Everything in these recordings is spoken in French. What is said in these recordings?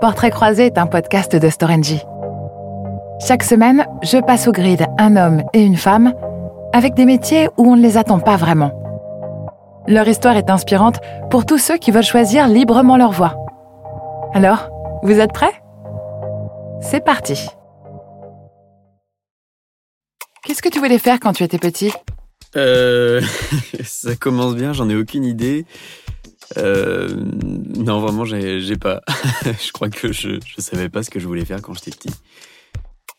Portrait croisé est un podcast de Storengy. Chaque semaine, je passe au grid un homme et une femme avec des métiers où on ne les attend pas vraiment. Leur histoire est inspirante pour tous ceux qui veulent choisir librement leur voie. Alors, vous êtes prêts? C'est parti. Qu'est-ce que tu voulais faire quand tu étais petit? Euh. ça commence bien, j'en ai aucune idée. Euh. Non, vraiment, j'ai pas. je crois que je, je savais pas ce que je voulais faire quand j'étais petit.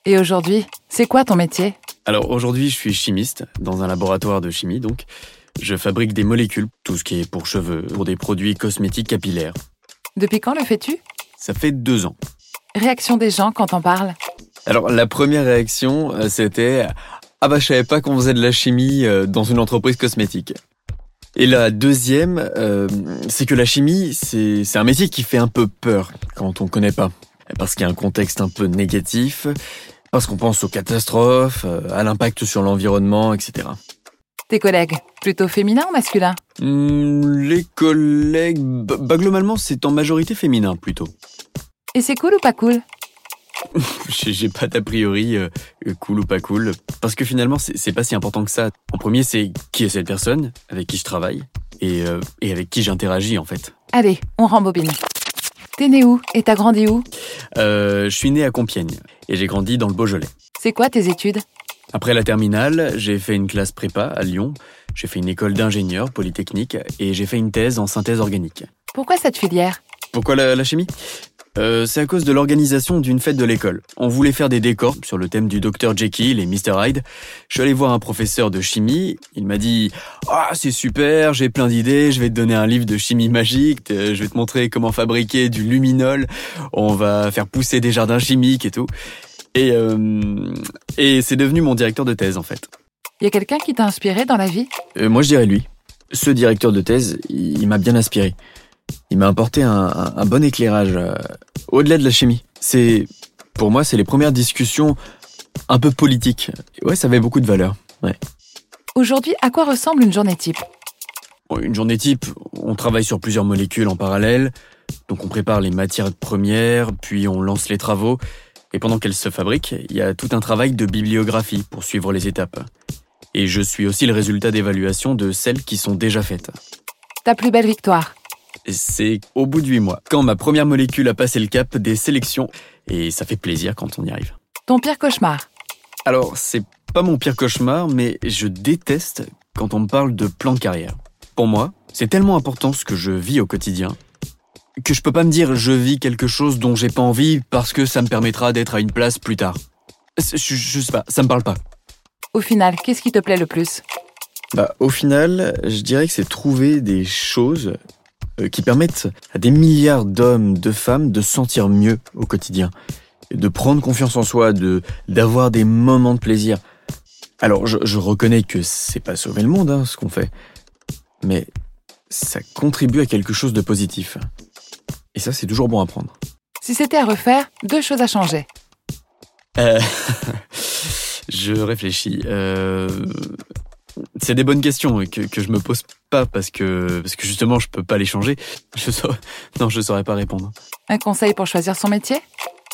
Et aujourd'hui, c'est quoi ton métier? Alors aujourd'hui, je suis chimiste dans un laboratoire de chimie, donc je fabrique des molécules, tout ce qui est pour cheveux, pour des produits cosmétiques capillaires. Depuis quand le fais-tu? Ça fait deux ans. Réaction des gens quand on parle? Alors la première réaction, euh, c'était ah bah je savais pas qu'on faisait de la chimie euh, dans une entreprise cosmétique. Et la deuxième, euh, c'est que la chimie, c'est un métier qui fait un peu peur quand on connaît pas, parce qu'il y a un contexte un peu négatif, parce qu'on pense aux catastrophes, euh, à l'impact sur l'environnement, etc. Tes collègues, plutôt féminins ou masculins? Hmm, les collègues, bah, bah, globalement, c'est en majorité féminin plutôt. Et c'est cool ou pas cool? J'ai pas d'a priori euh, cool ou pas cool, parce que finalement, c'est c'est pas si important que ça. En premier, c'est qui est cette personne avec qui je travaille et, euh, et avec qui j'interagis en fait. Allez, on rembobine. T'es né où et t'as grandi où? Euh, je suis né à Compiègne et j'ai grandi dans le Beaujolais. C'est quoi tes études? Après la terminale, j'ai fait une classe prépa à Lyon. J'ai fait une école d'ingénieur polytechnique et j'ai fait une thèse en synthèse organique. Pourquoi cette filière? Pourquoi la, la chimie? Euh, C'est à cause de l'organisation d'une fête de l'école. On voulait faire des décors sur le thème du Dr Jekyll et Mr Hyde. Je suis allé voir un professeur de chimie. Il m'a dit Ah, c'est super, j'ai plein d'idées, je vais te donner un livre de chimie magique, euh, je vais te montrer comment fabriquer du luminol, on va faire pousser des jardins chimiques et tout. Et, euh, et c'est devenu mon directeur de thèse en fait. Y a quelqu'un qui t'a inspiré dans la vie? Euh, moi, je dirais lui. Ce directeur de thèse, il, il m'a bien inspiré. Il m'a apporté un, un- un bon éclairage euh, au-delà de la chimie. C'est, pour moi, c'est les premières discussions un peu politiques. Et ouais, ça avait beaucoup de valeur. Ouais. Aujourd'hui, à quoi ressemble une journée type? Une journée type, on travaille sur plusieurs molécules en parallèle. Donc, on prépare les matières premières, puis on lance les travaux. Et pendant qu'elles se fabriquent, il y a tout un travail de bibliographie pour suivre les étapes. Et je suis aussi le résultat d'évaluation de celles qui sont déjà faites. Ta plus belle victoire C'est au bout de huit mois, quand ma première molécule a passé le cap des sélections, et ça fait plaisir quand on y arrive. Ton pire cauchemar? Alors, c'est pas mon pire cauchemar, mais je déteste quand on me parle de plan de carrière. Pour moi, c'est tellement important ce que je vis au quotidien, que je peux pas me dire je vis quelque chose dont j'ai pas envie parce que ça me permettra d'être à une place plus tard. Je, je- sais pas, ça me parle pas. Au final, qu'est-ce qui te plaît le plus? Bah, au final, je dirais que c'est trouver des choses qui permettent à des milliards d'hommes, de femmes de se sentir mieux au quotidien, de prendre confiance en soi, de d'avoir des moments de plaisir. Alors, je, je reconnais que c'est pas sauver le monde, hein, ce qu'on fait, mais ça contribue à quelque chose de positif. Et ça, c'est toujours bon à prendre. Si c'était à refaire, deux choses à changer. Euh, je réfléchis. Euh, c'est des bonnes questions que, que je me pose pas parce que parce que justement je peux pas les changer. Je saurais, non, je saurais pas répondre. Un conseil pour choisir son métier?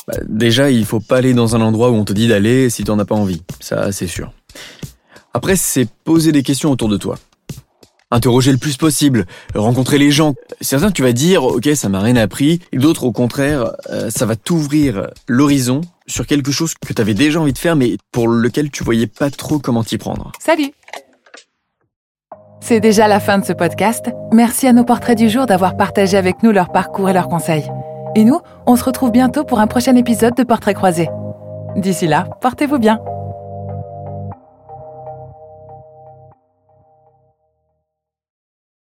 Bah, déjà, il faut pas aller dans un endroit où on te dit d'aller si t'en as pas envie. Ça, c'est sûr. Après, c'est poser des questions autour de toi. Interroger le plus possible, rencontrer les gens. Certains, tu vas dire, ok, ça m'a rien appris, et d'autres, au contraire, euh, ça va t'ouvrir l'horizon sur quelque chose que t'avais déjà envie de faire, mais pour lequel tu voyais pas trop comment t'y prendre. Salut C'est déjà la fin de ce podcast. Merci à nos portraits du jour d'avoir partagé avec nous leur parcours et leurs conseils. Et nous, on se retrouve bientôt pour un prochain épisode de Portraits croisés. D'ici là, portez-vous bien.